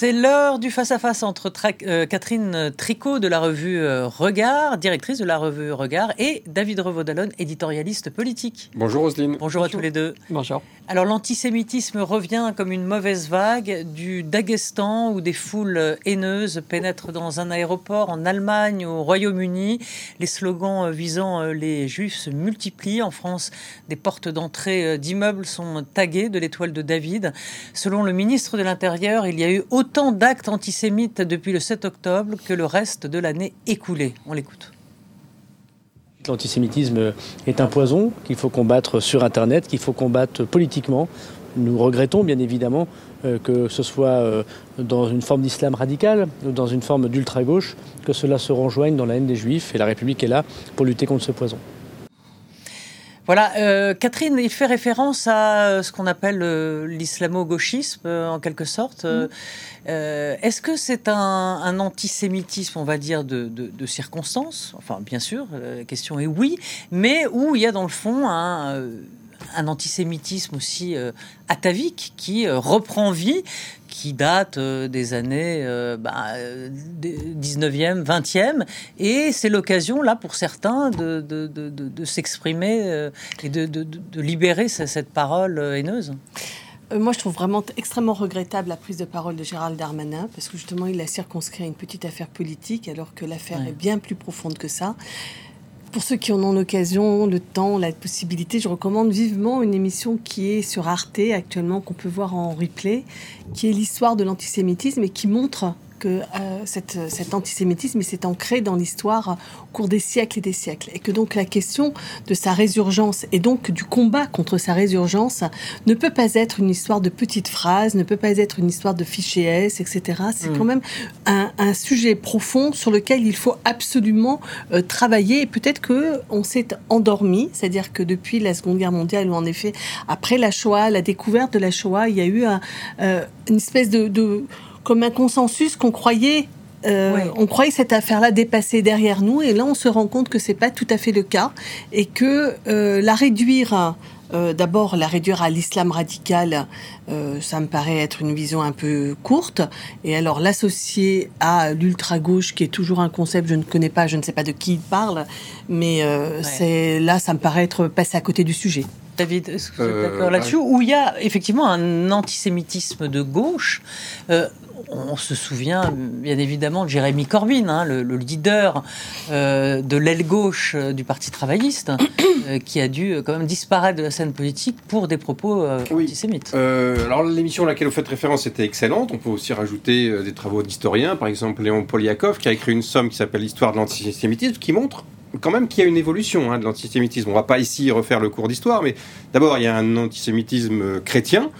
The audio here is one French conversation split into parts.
C'est l'heure du face-à-face entre euh, Catherine Tricot de la revue euh, Regard, directrice de la revue Regard, et David Revaudalon, éditorialiste politique. Bonjour Roselyne. Bonjour, à tous les deux. Bonjour. Alors l'antisémitisme revient comme une mauvaise vague du Daghestan où des foules haineuses pénètrent dans un aéroport en Allemagne, au Royaume-Uni. Les slogans visant les juifs se multiplient. En France, des portes d'entrée d'immeubles sont taguées de l'étoile de David. Selon le ministre de l'Intérieur, il y a eu autant d'actes antisémites depuis le 7 octobre que le reste de l'année écoulée. On l'écoute. L'antisémitisme est un poison qu'il faut combattre sur Internet, qu'il faut combattre politiquement. Nous regrettons bien évidemment euh, que ce soit euh, dans une forme d'islam radical ou dans une forme d'ultra-gauche, que cela se rejoigne dans la haine des juifs et la République est là pour lutter contre ce poison. Voilà, euh, Catherine, il fait référence à euh, ce qu'on appelle euh, l'islamo-gauchisme, en quelque sorte. Mm. Est-ce que c'est un, antisémitisme, on va dire, de, de, circonstances Enfin, bien sûr, la question est oui, mais où il y a dans le fond un un antisémitisme aussi euh, atavique qui euh, reprend vie, qui date euh, des années 19e, 20e. Et c'est l'occasion, là, pour certains, de, de, s'exprimer et de, libérer cette parole haineuse. Moi, je trouve vraiment extrêmement regrettable la prise de parole de Gérald Darmanin, parce que justement, il a circonscrit une petite affaire politique, alors que l'affaire est bien plus profonde que ça. Pour ceux qui en ont l'occasion, le temps, la possibilité, je recommande vivement une émission qui est sur Arte actuellement, qu'on peut voir en replay, qui est l'histoire de l'antisémitisme et qui montre que euh, cette, cet antisémitisme s'est ancré dans l'histoire au cours des siècles et des siècles. Et que donc la question de sa résurgence et donc du combat contre sa résurgence ne peut pas être une histoire de petites phrases, ne peut pas être une histoire de fichiers S, etc. C'est quand mm. même un, un, sujet profond sur lequel il faut absolument euh, travailler. Et peut-être que on s'est endormi, c'est-à-dire que depuis la Seconde Guerre mondiale, ou en effet après la Shoah, la découverte de la Shoah, il y a eu un, euh, une espèce de, de comme un consensus qu'on croyait euh, On croyait cette affaire-là dépassée derrière nous, et là on se rend compte que c'est pas tout à fait le cas, et que euh, la réduire, euh, d'abord la réduire à l'islam radical, ça me paraît être une vision un peu courte, et alors l'associer à l'ultra gauche, qui est toujours un concept je ne connais pas, je ne sais pas de qui il parle, mais c'est là ça me paraît être passé à côté du sujet. David, est-ce que vous êtes d'accord là-dessus Où il y a effectivement un antisémitisme de gauche on se souvient bien évidemment de Jérémy Corbyn, hein, le, leader euh, de l'aile gauche euh, du Parti travailliste, euh, qui a dû quand même disparaître de la scène politique pour des propos antisémites. alors l'émission à laquelle vous faites référence était excellente. On peut aussi rajouter des travaux d'historiens, par exemple Léon Poliakov, qui a écrit une somme qui s'appelle L'histoire de l'antisémitisme, qui montre quand même qu'il y a une évolution hein, de l'antisémitisme. On ne va pas ici refaire le cours d'histoire, mais d'abord il y a un antisémitisme chrétien.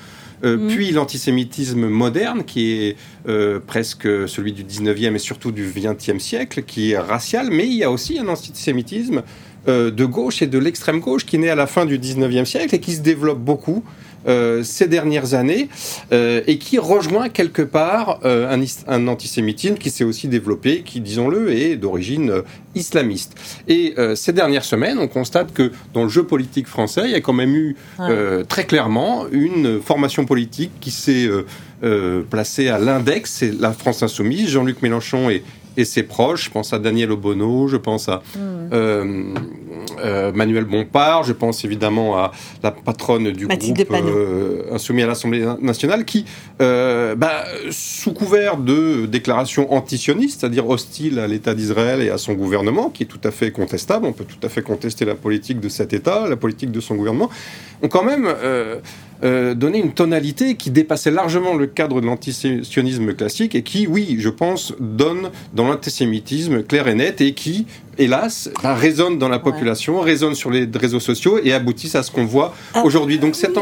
Euh, mm. puis l'antisémitisme moderne, qui est euh, presque celui du 19e et surtout du 20e siècle, qui est racial, mais il y a aussi un antisémitisme euh, de gauche et de l'extrême gauche qui naît à la fin du 19e siècle et qui se développe beaucoup euh, ces dernières années euh, et qui rejoint quelque part euh, un, un, antisémitisme qui s'est aussi développé, qui, disons-le, est d'origine islamiste. Et ces dernières semaines, on constate que dans le jeu politique français, il y a quand même eu très clairement une formation politique qui s'est placée à l'index, c'est la France insoumise. Jean-Luc Mélenchon est et ses proches. Je pense à Daniel Obono, je pense à mm. euh, euh, Manuel Bompard, je pense évidemment à la patronne du groupe euh, insoumis à l'Assemblée nationale, qui, bah, sous couvert de déclarations antisionistes, c'est-à-dire hostiles à l'État d'Israël et à son gouvernement, qui est tout à fait contestable, on peut tout à fait contester la politique de cet État, la politique de son gouvernement, ont quand même euh, donner une tonalité qui dépassait largement le cadre de l'antisionisme classique et qui, oui, je pense, donne dans l'antisémitisme clair et net et qui hélas, bah, résonne dans la population, résonne sur les réseaux sociaux et aboutissent à ce qu'on voit ah. aujourd'hui. Donc cet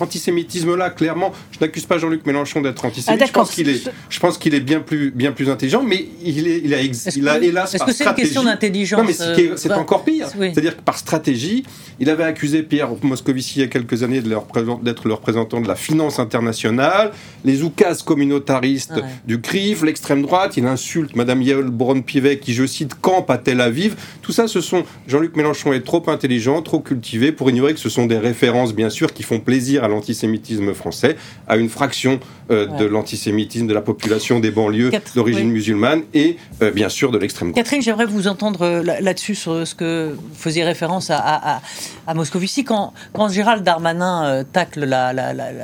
antisémitisme-là, clairement, je n'accuse pas Jean-Luc Mélenchon d'être antisémite. Ah, je pense qu'il est, je pense qu'il est bien plus, bien plus intelligent, mais il, est, il a, il a hélas Est-ce que c'est une question d'intelligence Non, mais c'est euh, encore pire. C'est-à-dire que par stratégie, il avait accusé Pierre Moscovici il y a quelques années d'être le représentant de la finance internationale, les oukases communautaristes du CRIF, l'extrême droite. Il insulte Madame Yael Braun-Pivet qui, je cite, campe à Tel Aviv. Tout ça, ce sont Jean-Luc Mélenchon est trop intelligent, trop cultivé pour ignorer que ce sont des références, bien sûr, qui font plaisir à l'antisémitisme français, à une fraction euh, de l'antisémitisme de la population des banlieues d'origine musulmane et euh, bien sûr de l'extrême droite. Catherine, j'aimerais vous entendre euh, là-dessus sur ce que vous faisiez référence à, à, à Moscovici. Quand, quand Gérald Darmanin tacle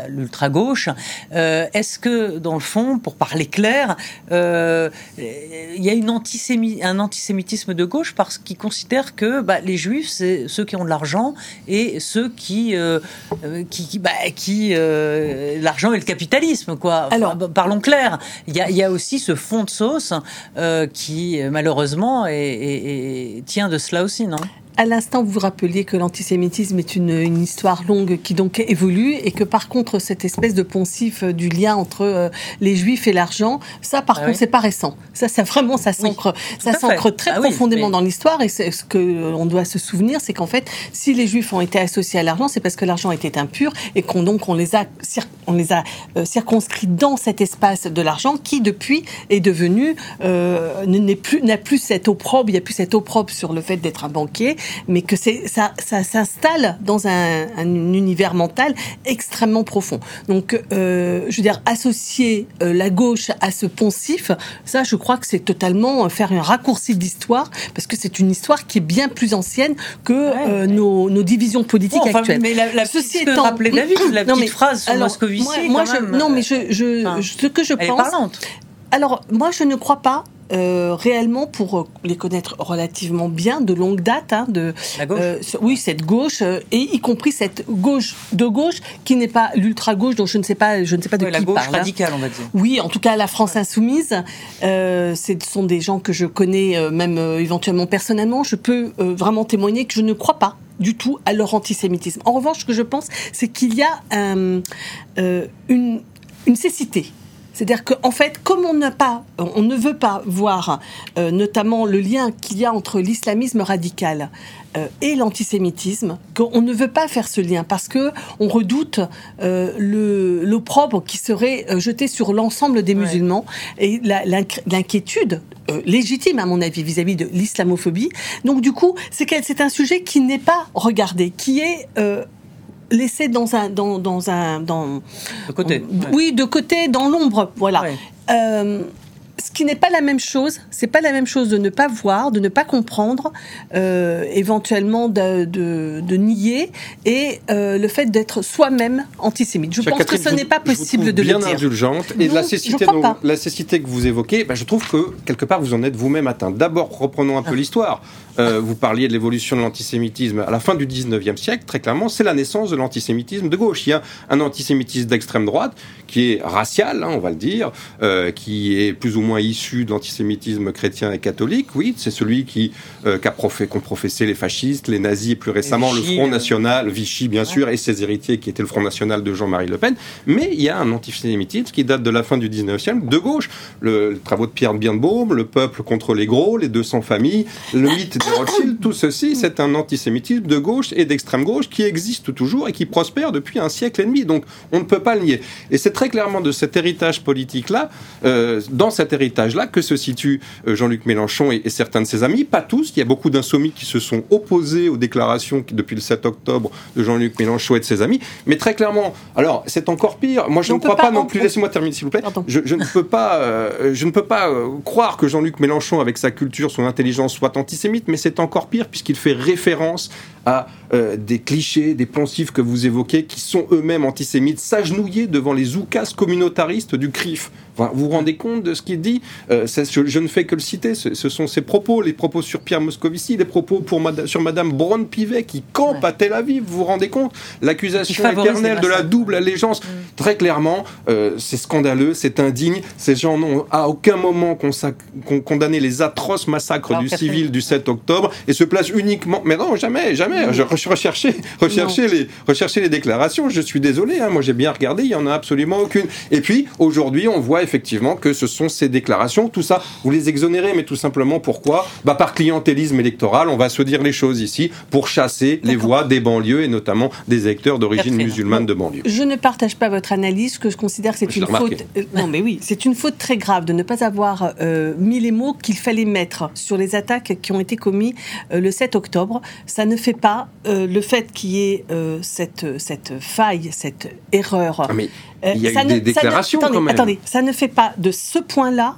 l'ultra-gauche, est-ce que, dans le fond, pour parler clair, il y a une un antisémitisme de gauche parce qu'il considère que bah, les juifs, c'est ceux qui ont de l'argent et ceux qui, qui, bah, qui l'argent et le capitalisme, quoi. Alors, parlons clair. Il y, a, il y a aussi ce fond de sauce euh, qui, malheureusement, tient de cela aussi, non? À l'instant, vous vous rappeliez que l'antisémitisme est une, histoire longue qui donc évolue et que par contre, cette espèce de poncif euh, du lien entre euh, les juifs et l'argent, ça par ah contre, c'est pas récent. Ça, ça vraiment, ça s'ancre, ça s'ancre très ah profondément dans l'histoire et ce que l'on doit se souvenir, c'est qu'en fait, si les juifs ont été associés à l'argent, c'est parce que l'argent était impur et qu'on donc on les a, on les a euh, circonscrits dans cet espace de l'argent qui depuis est devenu n'est plus n'a plus cette opprobre, il n'y a plus cette opprobre sur le fait d'être un banquier mais que ça, ça s'installe dans un, univers mental extrêmement profond. Donc, euh, je veux dire, associer euh, la gauche à ce poncif, ça, je crois que c'est totalement faire un raccourci d'histoire, parce que c'est une histoire qui est bien plus ancienne que euh, nos, nos, divisions politiques actuelles. Mais la, la Ceci étant, rappeler David, la petite phrase sur Moscovici, moi, je, non, mais je, je, ce que je pense. Est parlante. Alors, moi, je ne crois pas euh, réellement, pour les connaître relativement bien, de longue date, hein, de La gauche. Euh, oui, cette gauche, euh, et y compris cette gauche de gauche qui n'est pas l'ultra gauche, dont je ne sais pas, je ne sais pas de qui la gauche parle. Hein. radicale, on va dire. Oui, en tout cas, la France insoumise, ce sont des gens que je connais même éventuellement personnellement. Je peux vraiment témoigner que je ne crois pas du tout à leur antisémitisme. En revanche, ce que je pense, c'est qu'il y a une, une cécité c'est-à-dire qu'en fait, comme on n'a pas, on ne veut pas voir euh, notamment le lien qu'il y a entre l'islamisme radical euh, et l'antisémitisme, qu'on ne veut pas faire ce lien parce que on redoute euh, l'opprobre qui serait jeté sur l'ensemble des musulmans et l'inquiétude légitime à mon avis vis-à-vis de l'islamophobie. Donc du coup, c'est un sujet qui n'est pas regardé, qui est laissé dans un dans, dans un dans de côté. Oui, de côté dans l'ombre, voilà. Euh, ce qui n'est pas la même chose, c'est pas la même chose de ne pas voir, de ne pas comprendre, euh, éventuellement de, de, de, nier, et euh, le fait d'être soi-même antisémite. Je pense que ce n'est pas possible de bien le dire. indulgente. Et la cécité, la cécité que vous évoquez, bah, je trouve que quelque part vous en êtes vous-même atteint. D'abord, reprenons un peu ah. l'histoire. Euh, vous parliez de l'évolution de l'antisémitisme à la fin du 19e siècle, très clairement, c'est la naissance de l'antisémitisme de gauche. Il y a un antisémitisme d'extrême droite qui est racial, hein, on va le dire, qui est plus ou moins issu de l'antisémitisme chrétien et catholique. Oui, c'est celui qui euh, qu'a qu'ont professé les fascistes, les nazis et plus récemment le Front National, Vichy bien sûr, et ses héritiers qui étaient le Front National de Jean-Marie Le Pen. Mais il y a un antisémitisme qui date de la fin du 19e siècle, de gauche. Le, le travaux de Pierre Birnbaum, le peuple contre les gros, les 200 familles, le mythe des Rothschild, tout ceci, c'est un antisémitisme de gauche et d'extrême gauche qui existe toujours et qui prospère depuis un siècle et demi. Donc on ne peut pas le nier. Et c'est très clairement de cet héritage politique-là, euh, dans cet héritage-là, que se situe euh, Jean-Luc Mélenchon et, certains de ses amis. Pas tous, il y a beaucoup d'insoumis qui se sont opposés aux déclarations depuis le 7 octobre de Jean-Luc Mélenchon et de ses amis. Mais très clairement, alors c'est encore pire. Moi je ne crois pas, non plus. Laissez-moi terminer s'il vous plaît. Je, ne peux pas, euh, je ne peux pas croire que Jean-Luc Mélenchon, avec sa culture, son intelligence, soit antisémite, mais c'est encore pire puisqu'il fait référence à euh, des clichés, des poncifs que vous évoquez, qui sont eux-mêmes antisémites, s'agenouiller devant les oukas communautaristes du CRIF. vous vous rendez compte de ce qu'il dit euh, je, ne fais que le citer, ce, sont ses propos, les propos sur Pierre Moscovici, les propos pour sur Madame Braun-Pivet qui campe à Tel Aviv, vous vous rendez compte? L'accusation éternelle de la double allégeance. Mm. Très clairement, euh, c'est scandaleux, c'est indigne. Ces gens n'ont à aucun moment condamné les atroces massacres du civil du 7 octobre et se placent uniquement... Mais non, jamais, jamais. Je, recherchez, recherchez les, recherchez les déclarations. Je suis désolé, hein, moi j'ai bien regardé, il y en a absolument aucune. Et puis aujourd'hui, on voit effectivement que ce sont ces déclarations, tout ça, vous les exonérez, mais tout simplement pourquoi? Bah par clientélisme électoral, on va se dire les choses ici pour chasser les voix des banlieues et notamment des électeurs d'origine musulmane de banlieue. Je ne partage pas votre analyse, que je considère que c'est une faute. Euh, non, mais oui, c'est une faute très grave de ne pas avoir euh, mis les mots qu'il fallait mettre sur les attaques qui ont été commises euh, le 7 octobre. Ça ne fait pas le fait qu'il y ait cette, cette faille, cette erreur. Ah, mais il y a eu des déclarations quand même. Attendez, ça ne fait pas de ce point-là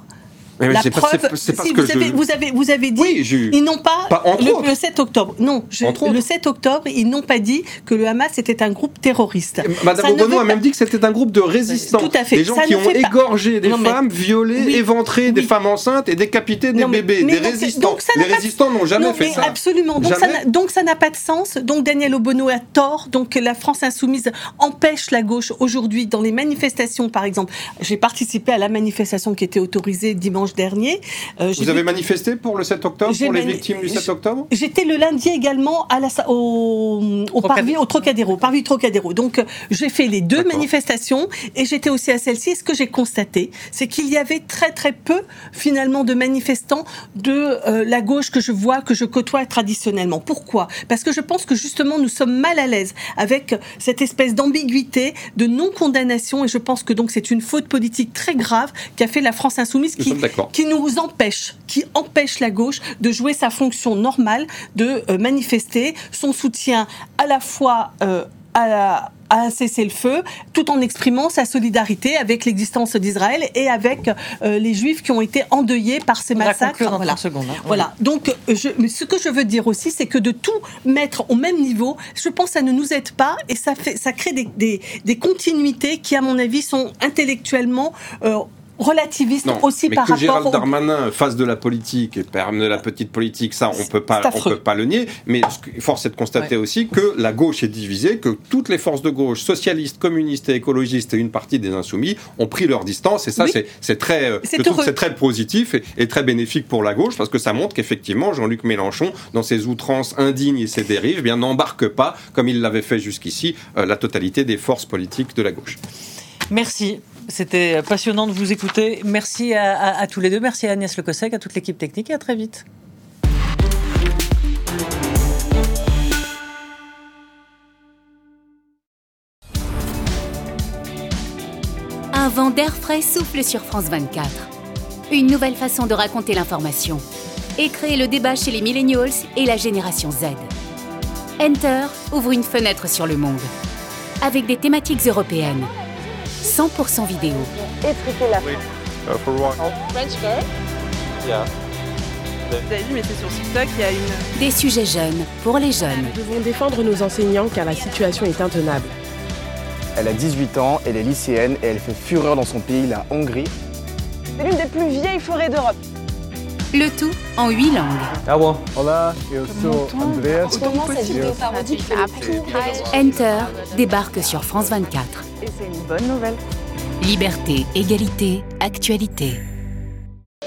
la preuve, vous, avez, vous, avez, vous avez dit, ils n'ont pas, le, 7 octobre. Non, le 7 octobre, ils n'ont pas dit que le Hamas était un groupe terroriste. Madame Obono a même dit que c'était un groupe de résistants. Tout à fait. Des gens qui ont égorgé des femmes, violé, éventré des femmes enceintes et décapité des bébés, des résistants. les résistants n'ont jamais fait ça. Absolument. Donc ça n'a pas de sens. Donc Daniel Obono a tort. Donc la France insoumise empêche la gauche aujourd'hui dans les manifestations, par exemple. J'ai participé à la manifestation qui était autorisée dimanche dernier. Euh, Vous avez manifesté pour le 7 octobre, pour les victimes du 7 octobre J'étais le lundi également à la, au, au parvis, au Trocadéro, parvis Trocadéro. Donc euh, j'ai fait les deux manifestations et j'étais aussi à celle-ci. Et ce que j'ai constaté, c'est qu'il y avait très très peu finalement de manifestants de euh, la gauche que je vois, que je côtoie traditionnellement. Pourquoi? Parce que je pense que justement nous sommes mal à l'aise avec cette espèce d'ambiguïté, de non-condamnation et je pense que donc c'est une faute politique très grave qu'a fait la France insoumise qui, qui nous empêche, qui empêche la gauche de jouer sa fonction normale de euh, manifester son soutien à la fois euh, à, à cesser le feu tout en exprimant sa solidarité avec l'existence d'Israël et avec euh, les juifs qui ont été endeuillés par ces massacres. voilà. Secondes, hein. voilà. Donc, je, ce que je veux dire aussi, c'est que de tout mettre au même niveau, je pense que ça ne nous aide pas et ça, fait, ça crée des, des, des continuités qui, à mon avis, sont intellectuellement relativiste aussi mais par que rapport Gérald Darmanin fasse de la politique et perme de la petite politique, ça on peut pas, on peut pas le nier. Mais force est de constater aussi que la gauche est divisée, que toutes les forces de gauche, socialistes, communistes et écologistes et une partie des insoumis ont pris leur distance. Et ça, c'est très, euh, c'est très positif et, très bénéfique pour la gauche parce que ça montre qu'effectivement Jean-Luc Mélenchon, dans ses outrances indignes et ses dérives, eh bien n'embarque pas comme il l'avait fait jusqu'ici euh, la totalité des forces politiques de la gauche. Merci. C'était passionnant de vous écouter. Merci à, tous les deux. Merci à Agnès Lecossec, à toute l'équipe technique et à très vite. Un vent d'air frais souffle sur France 24. Une nouvelle façon de raconter l'information et créer le débat chez les millennials et la génération Z. Enter ouvre une fenêtre sur le monde avec des thématiques européennes 100% vidéo. Étriquer la oui. uh, for what? French girl? Yeah. Vous avez vu, mais c'est sur TikTok, il y a une... Des sujets jeunes pour les jeunes. Nous devons défendre nos enseignants car la situation est intenable. Elle a 18 ans, elle est lycéenne et elle fait fureur dans son pays, la Hongrie. C'est l'une des plus vieilles forêts d'Europe. Le tout en huit langues. Ah bon? Hola, yo soy Andreas. Enter débarque sur France 24. Et c'est une bonne nouvelle. Liberté, égalité, actualité.